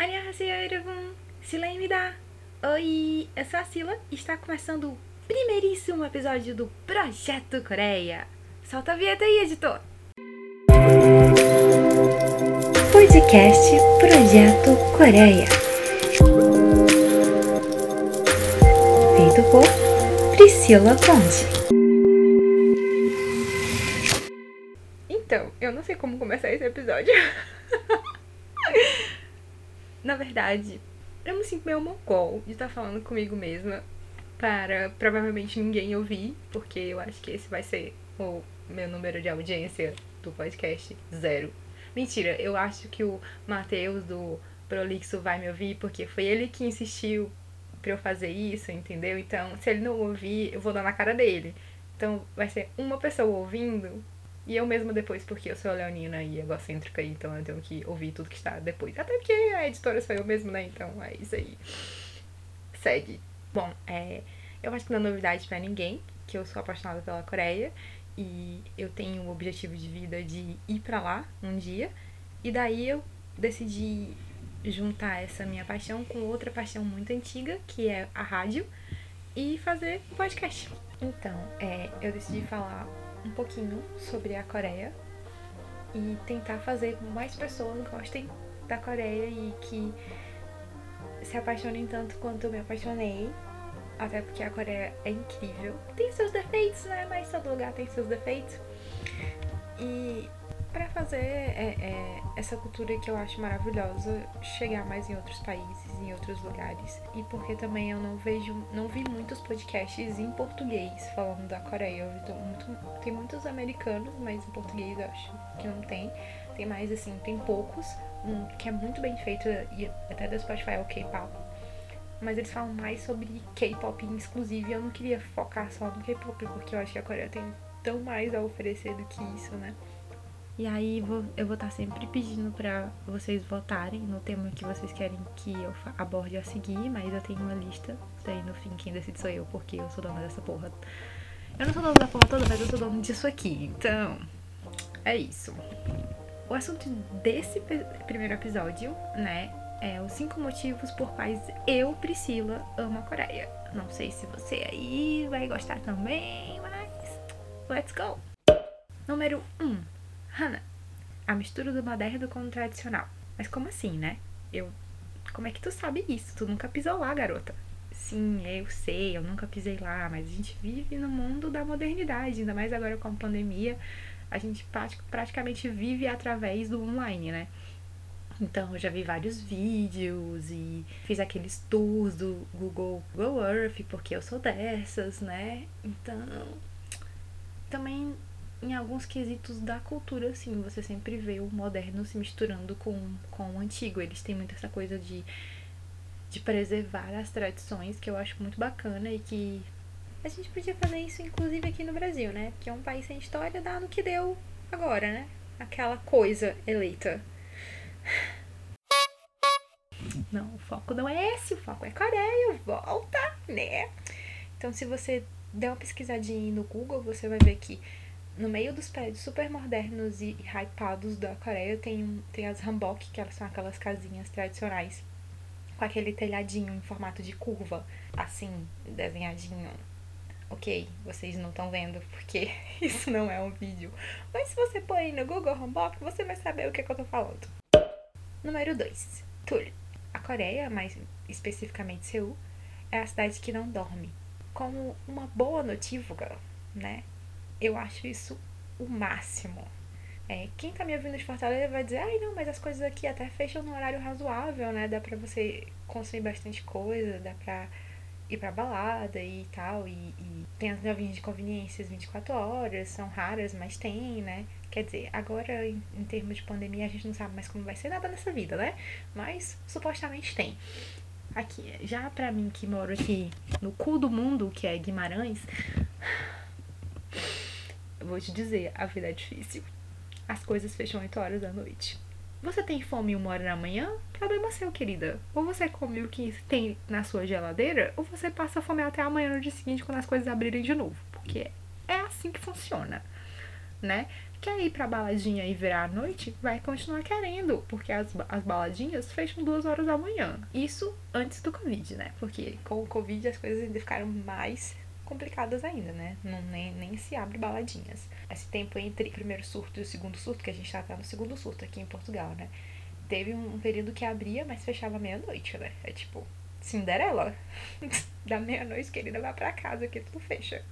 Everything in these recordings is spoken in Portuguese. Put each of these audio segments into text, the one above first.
Annyeonghaseyo, Erevum! Sila me dá! Oi, eu sou a Sila e está começando o primeiríssimo episódio do Projeto Coreia. Solta a vinheta aí, editor! Podcast Projeto Coreia. Feito por Priscila Ponte. Então, eu não sei como começar esse episódio. Na verdade, eu me sinto meio mongol de estar falando comigo mesma para provavelmente ninguém ouvir, porque eu acho que esse vai ser o meu número de audiência do podcast zero. Mentira, eu acho que o Matheus do Prolixo vai me ouvir, porque foi ele que insistiu pra eu fazer isso, entendeu? Então, se ele não ouvir, eu vou dar na cara dele. Então, vai ser uma pessoa ouvindo e eu mesma depois, porque eu sou leonina e egocêntrica, então eu tenho que ouvir tudo que está depois. Até porque a editora sou eu mesma, né? Então é isso aí. Segue. Bom, é, eu acho que não é novidade para ninguém que eu sou apaixonada pela Coreia e eu tenho o objetivo de vida de ir para lá um dia. E daí eu decidi juntar essa minha paixão com outra paixão muito antiga, que é a rádio, e fazer podcast. Então, é, eu decidi falar um pouquinho sobre a Coreia e tentar fazer com mais pessoas gostem da Coreia e que se apaixonem tanto quanto eu me apaixonei. Até porque a Coreia é incrível. Tem seus defeitos, né? Mas todo lugar tem seus defeitos. E para fazer é, é, essa cultura que eu acho maravilhosa chegar mais em outros países, em outros lugares. E porque também eu não vejo, não vi muitos podcasts em português falando da Coreia. Eu vi muito, tem muitos americanos, mas em português eu acho que não tem. Tem mais assim, tem poucos, um que é muito bem feito e até do Spotify é o K-pop. Mas eles falam mais sobre K-pop exclusivo e eu não queria focar só no K-pop, porque eu acho que a Coreia tem tão mais a oferecer do que isso, né? E aí vou, eu vou estar sempre pedindo para vocês votarem no tema que vocês querem que eu aborde a seguir, mas eu tenho uma lista. Daí no fim quem decide sou eu, porque eu sou dona dessa porra. Eu não sou dona da porra toda, mas eu sou dona disso aqui. Então, é isso. O assunto desse primeiro episódio, né, é os cinco motivos por quais eu, Priscila, amo a Coreia. Não sei se você aí vai gostar também, mas let's go! Número 1. Um, Hannah, a mistura do moderno com o tradicional. Mas como assim, né? Eu. Como é que tu sabe isso? Tu nunca pisou lá, garota. Sim, eu sei, eu nunca pisei lá, mas a gente vive no mundo da modernidade, ainda mais agora com a pandemia, a gente praticamente vive através do online, né? Então, eu já vi vários vídeos e fiz aqueles tours do Google, Google Earth, porque eu sou dessas, né? Então, também em alguns quesitos da cultura, assim, você sempre vê o moderno se misturando com, com o antigo. Eles têm muito essa coisa de, de preservar as tradições, que eu acho muito bacana e que a gente podia fazer isso, inclusive, aqui no Brasil, né? Porque é um país sem história, dá no que deu agora, né? Aquela coisa eleita. Não, o foco não é esse, o foco é Coreia, volta, né? Então, se você der uma pesquisadinha no Google, você vai ver que no meio dos prédios super modernos e hypados da Coreia tem, tem as hanbok, que elas são aquelas casinhas tradicionais com aquele telhadinho em formato de curva, assim, desenhadinho. Ok, vocês não estão vendo porque isso não é um vídeo. Mas se você aí no Google Hanbok, você vai saber o que, é que eu tô falando. Número 2. Tul. A Coreia, mais especificamente Seul, é a cidade que não dorme. Como uma boa notívaga, né? Eu acho isso o máximo. É, quem tá me ouvindo de Fortaleza vai dizer, ai não, mas as coisas aqui até fecham no horário razoável, né? Dá pra você consumir bastante coisa, dá pra ir pra balada e tal. E, e tem as novinhas de conveniências 24 horas, são raras, mas tem, né? Quer dizer, agora em, em termos de pandemia a gente não sabe mais como vai ser nada nessa vida, né? Mas supostamente tem. Aqui, já pra mim que moro aqui no cu do mundo, que é Guimarães, vou te dizer, a vida é difícil. As coisas fecham 8 horas da noite. Você tem fome uma hora da manhã? Problema seu, querida. Ou você come o que tem na sua geladeira, ou você passa fome até amanhã no dia seguinte quando as coisas abrirem de novo. Porque é assim que funciona, né? quer ir pra baladinha e virar a noite, vai continuar querendo, porque as, as baladinhas fecham duas horas da manhã. Isso antes do Covid, né? Porque com o Covid as coisas ainda ficaram mais complicadas ainda, né? Não, nem, nem se abre baladinhas. Esse tempo entre o primeiro surto e o segundo surto, que a gente tá, tá no segundo surto aqui em Portugal, né? Teve um período que abria, mas fechava meia-noite, né? É tipo, Cinderela. da meia-noite, querida, vai pra casa que tudo fecha.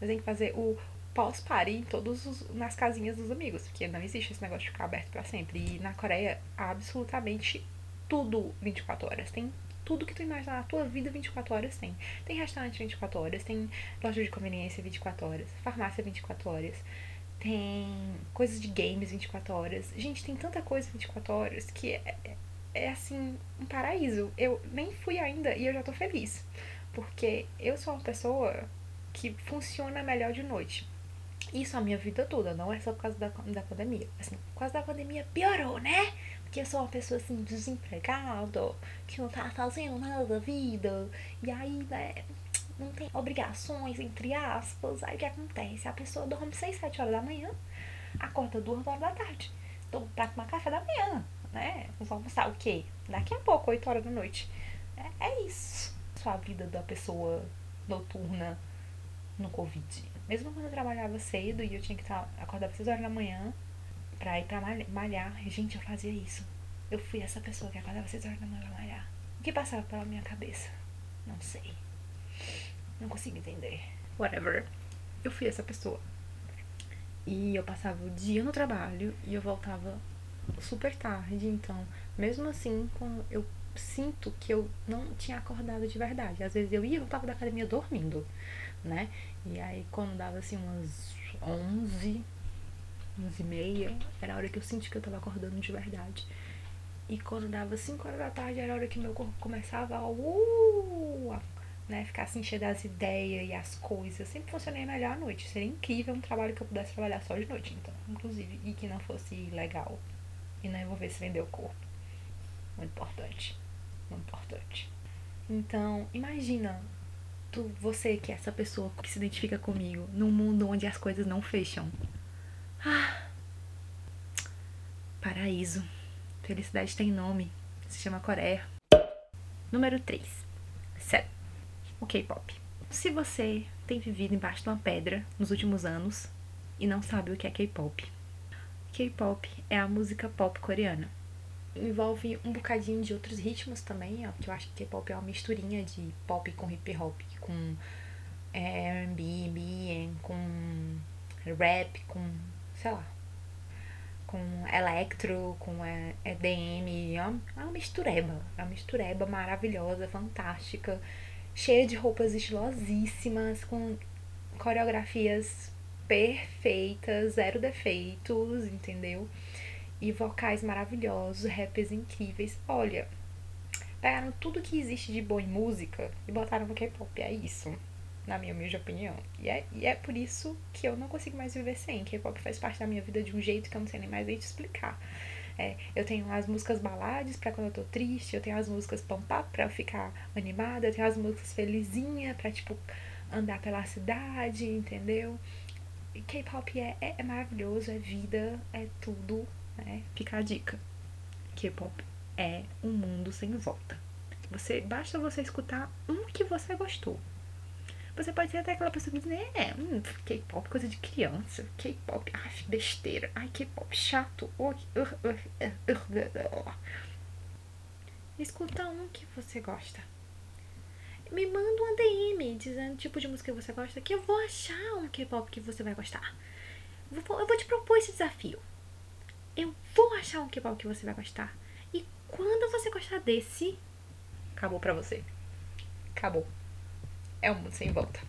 Mas tem que fazer o pós-party em todos os, nas casinhas dos amigos, porque não existe esse negócio de ficar aberto para sempre. E na Coreia, absolutamente tudo 24 horas. Tem tudo que tu imaginar na tua vida 24 horas tem. Tem restaurante 24 horas, tem loja de conveniência 24 horas, farmácia 24 horas, tem coisas de games 24 horas. Gente, tem tanta coisa 24 horas que é, é, é assim, um paraíso. Eu nem fui ainda e eu já tô feliz. Porque eu sou uma pessoa que funciona melhor de noite. Isso a minha vida toda, não é só por causa da, da pandemia. Assim, por causa da pandemia piorou, né? Porque eu sou uma pessoa assim, desempregada, que não tá fazendo nada da vida. E aí, né, não tem obrigações, entre aspas. Aí o que acontece? A pessoa dorme 6, 7 horas da manhã, acorda 2 horas da tarde. Então, pra tomar café da manhã, né? Vamos almoçar o quê? Daqui a pouco, 8 horas da noite. É, é isso. Sua vida da pessoa noturna no Covid. Mesmo quando eu trabalhava cedo e eu tinha que estar, acordar 6 horas da manhã pra ir pra malhar, gente, eu fazia isso. Eu fui essa pessoa que acordava 6 horas da manhã pra malhar. O que passava pela minha cabeça? Não sei. Não consigo entender. Whatever. Eu fui essa pessoa. E eu passava o dia no trabalho e eu voltava super tarde, então, mesmo assim, eu sinto que eu não tinha acordado de verdade. Às vezes eu ia e voltava da academia dormindo né? E aí quando dava assim umas 11, 11 e meia, era a hora que eu senti que eu tava acordando de verdade. E quando dava 5 horas da tarde, era a hora que meu corpo começava a, uh, né, ficar assim cheio das ideias e as coisas. Sempre funcionei melhor à noite. Seria incrível um trabalho que eu pudesse trabalhar só de noite, então, inclusive, e que não fosse legal. E não envolvesse vender o corpo. Muito importante. Muito importante. Então, imagina tu, você que é essa pessoa que se identifica comigo, num mundo onde as coisas não fecham. Ah, paraíso. Felicidade tem nome. Se chama Coreia. Número 3. Sério. O K-pop. Se você tem vivido embaixo de uma pedra nos últimos anos e não sabe o que é K-pop, K-pop é a música pop coreana envolve um bocadinho de outros ritmos também, ó, que eu acho que K-pop é uma misturinha de pop com hip hop, com é, R&B, com rap, com, sei lá, com electro, com EDM, é uma mistureba, é uma mistureba maravilhosa, fantástica, cheia de roupas estilosíssimas, com coreografias perfeitas, zero defeitos, entendeu? e vocais maravilhosos, rappers incríveis. Olha, pegaram tudo que existe de bom em música e botaram no K-pop. É isso, na minha humilde opinião. E é, e é por isso que eu não consigo mais viver sem. K-pop faz parte da minha vida de um jeito que eu não sei nem mais nem te explicar. É, eu tenho as músicas balades pra quando eu tô triste, eu tenho as músicas pump up pra ficar animada, eu tenho as músicas felizinha pra, tipo, andar pela cidade, entendeu? K-pop é, é, é maravilhoso, é vida, é tudo né? Fica a dica. K-pop é um mundo sem volta. Você basta você escutar um que você gostou. Você pode ser até aquela pessoa que diz, é, hum, K-pop coisa de criança, K-pop, ai, besteira, ai, K-pop chato. Escuta um que você gosta. Me manda um DM dizendo o tipo de música que você gosta, que eu vou achar um K-pop que você vai gostar. Eu vou te propor esse desafio eu vou achar um K-pop que você vai gostar. E quando você gostar desse, acabou pra você. Acabou. É um mundo sem volta.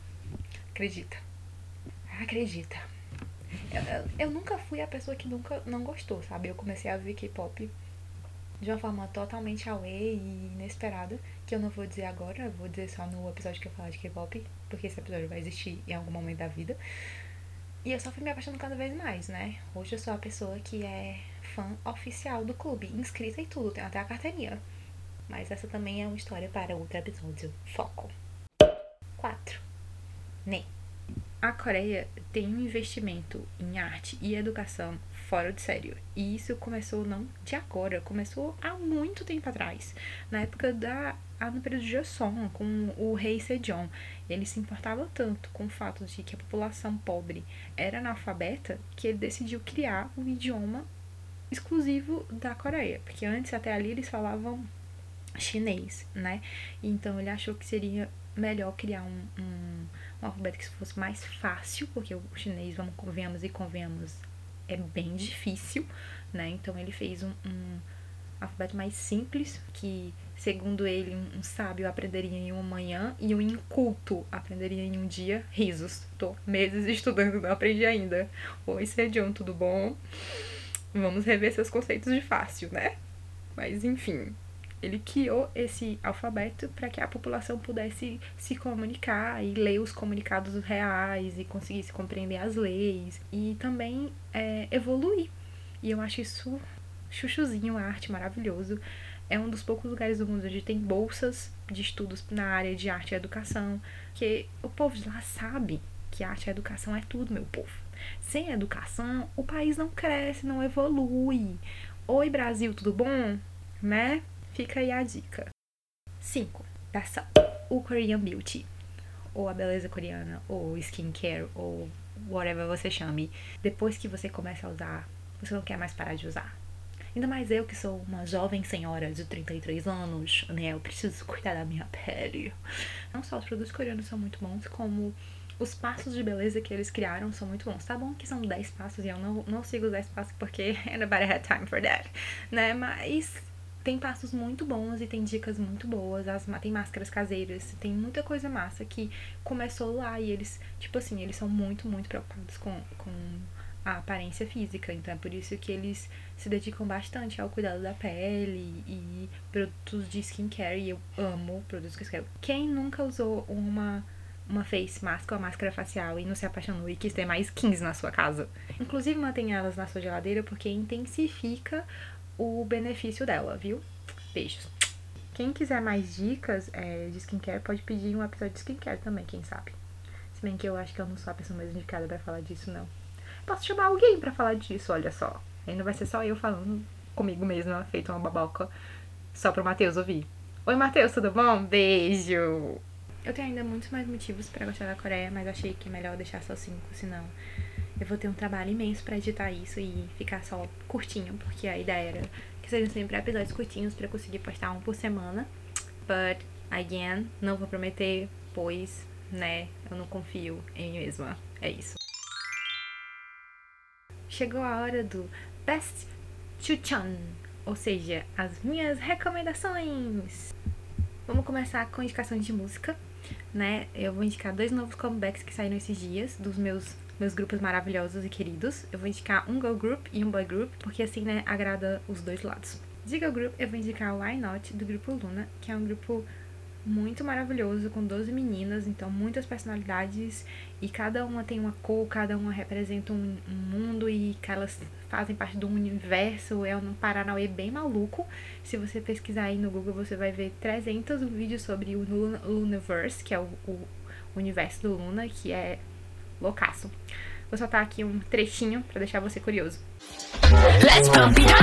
Acredita. Acredita. Eu, eu, eu, nunca fui a pessoa que nunca não gostou, sabe? Eu comecei a ver K-pop de uma forma totalmente away e inesperada, que eu não vou dizer agora, vou dizer só no episódio que eu falar de K-pop, porque esse episódio vai existir em algum momento da vida. E eu só fui me apaixonando cada vez mais, né? Hoje eu sou a pessoa que é fã oficial do clube, inscrita e tudo, tem até a carteirinha. Mas essa também é uma história para outro episódio. Foco. 4. Ne. a Coreia tem um investimento em arte e educação fora de sério. E isso começou não de agora, começou há muito tempo atrás. Na época da. no período de Joseon, com o rei Sejong. Ele se importava tanto com o fato de que a população pobre era analfabeta que ele decidiu criar um idioma exclusivo da Coreia. Porque antes, até ali, eles falavam chinês, né? Então ele achou que seria melhor criar um, um, um alfabeto que fosse mais fácil, porque o chinês, vamos convenhamos e convenhamos, é bem difícil, né? Então ele fez um, um alfabeto mais simples, que segundo ele, um, sábio aprenderia em uma manhã e um inculto aprenderia em um dia. Risos. Tô meses estudando, não aprendi ainda. Oi, Sejão, tudo bom? Vamos rever seus conceitos de fácil, né? Mas enfim, ele criou esse alfabeto para que a população pudesse se comunicar e ler os comunicados reais e conseguisse compreender as leis e também é, evoluir. E eu acho isso chuchuzinho, arte maravilhoso. É um dos poucos lugares do mundo onde tem bolsas de estudos na área de arte e educação, que o povo de lá sabe que arte e educação é tudo, meu povo. Sem educação, o país não cresce, não evolui. Oi, Brasil, tudo bom? Né? Fica aí a dica. 5. O Korean Beauty. Ou a beleza coreana, ou skincare, ou whatever você chame. Depois que você começa a usar, você não quer mais parar de usar. Ainda mais eu que sou uma jovem senhora de 33 anos, né? Eu preciso cuidar da minha pele. Não só os produtos coreanos são muito bons, como os passos de beleza que eles criaram são muito bons. Tá bom que são 10 passos e eu não, não sigo os 10 passos porque nobody had time for that, né? Mas tem passos muito bons e tem dicas muito boas. As, tem máscaras caseiras, tem muita coisa massa que começou lá e eles, tipo assim, eles são muito, muito preocupados com, com a aparência física. Então é por isso que eles se dedicam bastante ao cuidado da pele e produtos de skincare. E eu amo produtos de skincare. Quem nunca usou uma uma face mask ou máscara facial e não se apaixonou e quis ter mais 15 na sua casa. Inclusive mantenha elas na sua geladeira porque intensifica o benefício dela, viu? Beijos. Quem quiser mais dicas é, de skincare, pode pedir um episódio de skincare também, quem sabe. Se bem que eu acho que eu não sou a pessoa mais indicada para falar disso, não. Posso chamar alguém para falar disso, olha só. Aí não vai ser só eu falando comigo mesma, feito uma baboca, só pro Matheus ouvir. Oi, Matheus, tudo bom? Beijo! Eu tenho ainda muitos mais motivos para gostar da Coreia, mas achei que é melhor deixar só cinco, senão eu vou ter um trabalho imenso para editar isso e ficar só curtinho, porque a ideia era que sejam sempre episódios curtinhos para conseguir postar um por semana. But again, não vou prometer, pois, né, eu não confio em mim mesma. É isso. Chegou a hora do Best Chuchan, ou seja, as minhas recomendações. Vamos começar com indicações de música, né? Eu vou indicar dois novos comebacks que saíram esses dias dos meus meus grupos maravilhosos e queridos. Eu vou indicar um girl group e um boy group, porque assim, né, agrada os dois lados. De girl group, eu vou indicar o Why Not, do grupo Luna, que é um grupo muito maravilhoso, com 12 meninas, então muitas personalidades, e cada uma tem uma cor, cada uma representa um, um mundo, e elas fazem parte um universo, é um Paranauê bem maluco. Se você pesquisar aí no Google, você vai ver 300 vídeos sobre o Luniverse, que é o, o universo do Luna, que é loucaço. Vou soltar aqui um trechinho para deixar você curioso. Let's pump it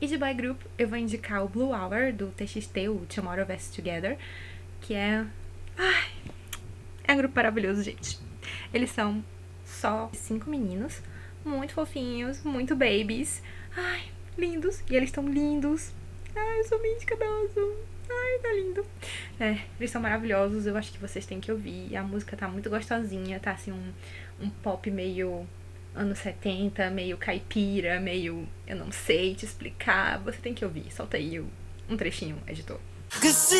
E de boy group, eu vou indicar o Blue Hour do TXT, o Tomorrow Best Together, que é. Ai, é um grupo maravilhoso, gente. Eles são só cinco meninos, muito fofinhos, muito babies. Ai, lindos. E eles estão lindos. Ai, eu sou meio cadoso. Ai, tá lindo. É, eles são maravilhosos, eu acho que vocês têm que ouvir. A música tá muito gostosinha, tá assim um, um pop meio anos 70, meio caipira, meio. Eu não sei te explicar. Você tem que ouvir. Solta aí um trechinho, editor. Cause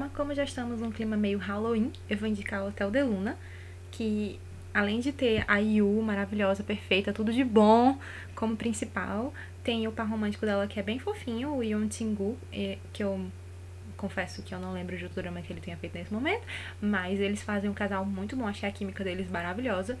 programa, como já estamos num clima meio Halloween, eu vou indicar o Hotel de Luna, que além de ter a Yu maravilhosa, perfeita, tudo de bom como principal, tem o par romântico dela que é bem fofinho, o Yon Tingu, que eu confesso que eu não lembro de outro drama que ele tenha feito nesse momento, mas eles fazem um casal muito bom, achei a química deles maravilhosa.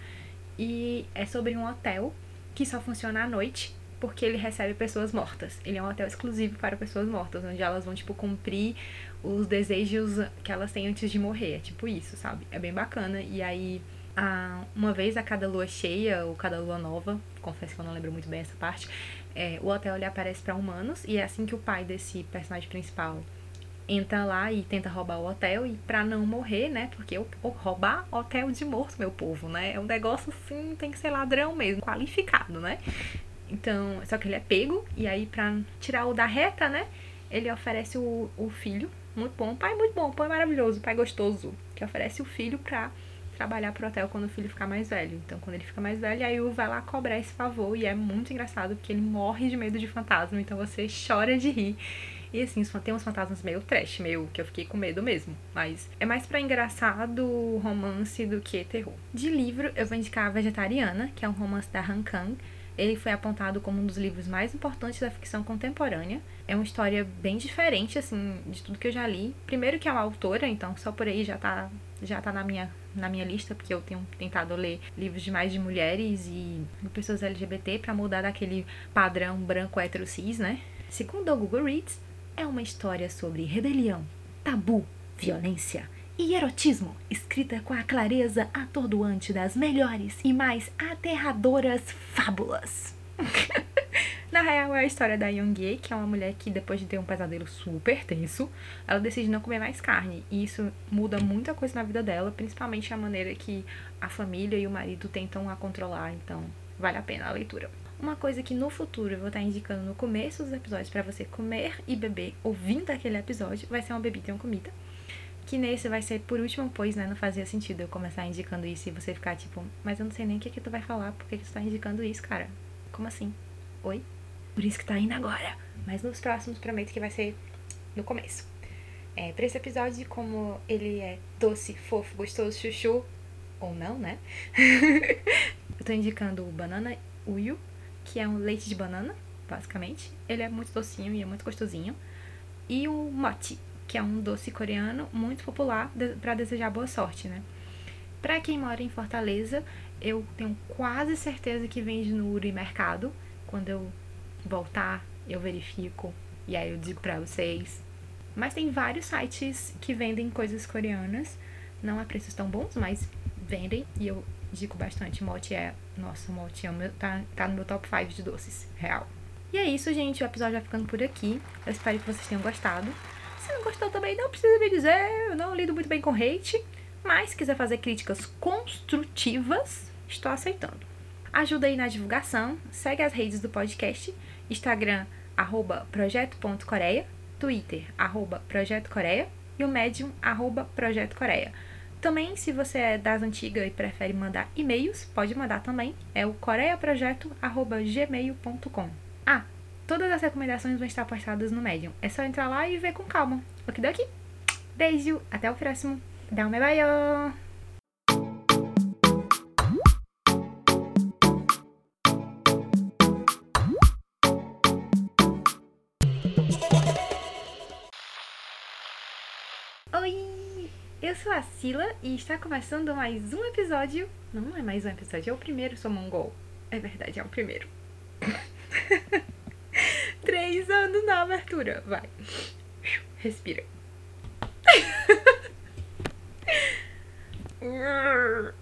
E é sobre um hotel que só funciona à noite porque ele recebe pessoas mortas. Ele é um hotel exclusivo para pessoas mortas, onde elas vão, tipo, cumprir os desejos que elas têm antes de morrer. É tipo isso, sabe? É bem bacana. E aí, a, uma vez a cada lua cheia ou cada lua nova, confesso que eu não lembro muito bem essa parte, é, o hotel ele aparece para humanos e é assim que o pai desse personagem principal entra lá e tenta roubar o hotel e para não morrer, né? Porque eu, roubar hotel de morto, meu povo, né? É um negócio assim, tem que ser ladrão mesmo, qualificado, né? Então, só que ele é pego e aí pra tirar o da reta, né? Ele oferece o, o filho, muito bom, pai muito bom, pai maravilhoso, pai gostoso, que oferece o filho pra trabalhar pro hotel quando o filho ficar mais velho. Então, quando ele fica mais velho, aí o vai lá cobrar esse favor e é muito engraçado porque ele morre de medo de fantasma, então você chora de rir. E assim, tem uns fantasmas meio trash, meio que eu fiquei com medo mesmo. Mas é mais para engraçado romance do que terror. De livro, eu vou indicar A Vegetariana, que é um romance da Han Kang. Ele foi apontado como um dos livros mais importantes da ficção contemporânea. É uma história bem diferente, assim, de tudo que eu já li. Primeiro que é uma autora, então só por aí já tá, já tá na minha na minha lista, porque eu tenho tentado ler livros de mais de mulheres e pessoas LGBT para mudar daquele padrão branco hétero cis, né? Segundo o Google Reads, é uma história sobre rebelião, tabu, violência e erotismo, escrita com a clareza atordoante das melhores e mais aterradoras fábulas. Na real, é a história da Yoongi, que é uma mulher que, depois de ter um pesadelo super tenso, ela decide não comer mais carne. E isso muda muita coisa na vida dela, principalmente a maneira que a família e o marido tentam a controlar. Então, vale a pena a leitura. Uma coisa que no futuro eu vou estar indicando no começo dos episódios para você comer e beber ouvindo aquele episódio vai ser uma bebida e uma comida. Que nesse vai ser por último, pois, né? Não fazia sentido eu começar indicando isso e você ficar tipo, mas eu não sei nem o que, que tu vai falar, por que, que tu tá indicando isso, cara? Como assim? Oi? Por isso que tá indo agora. Mas nos próximos prometo que vai ser no começo. É, pra esse episódio, como ele é doce, fofo, gostoso, chuchu, ou não, né? eu tô indicando o banana uyu, que é um leite de banana, basicamente. Ele é muito docinho e é muito gostosinho. E o mochi, que é um doce coreano muito popular para desejar boa sorte, né? Pra quem mora em Fortaleza, eu tenho quase certeza que vende no Uri Mercado. Quando eu voltar, eu verifico e aí eu digo pra vocês. Mas tem vários sites que vendem coisas coreanas. Não a preços tão bons, mas vendem. E eu digo bastante. Mote é. Nossa, mote é meu, tá, tá no meu top 5 de doces, real. E é isso, gente. O episódio vai ficando por aqui. Eu espero que vocês tenham gostado. Não gostou também, não precisa me dizer. Eu não lido muito bem com hate. Mas se quiser fazer críticas construtivas, estou aceitando. Ajuda aí na divulgação, segue as redes do podcast, Instagram, arroba projeto.coreia, Twitter, arroba Projeto Coreia e o Medium, arroba Projeto Coreia. Também, se você é das antigas e prefere mandar e-mails, pode mandar também, é o coreiaprojeto.gmail.com. Ah, todas as recomendações vão estar postadas no Medium, é só entrar lá e ver com calma. Ok, daqui? Beijo, até o próximo. Dá um bye! Eu sou a Sila e está começando mais um episódio. Não, não é mais um episódio, é o primeiro, sou mongol. É verdade, é o primeiro. Três anos na abertura, vai. Respira.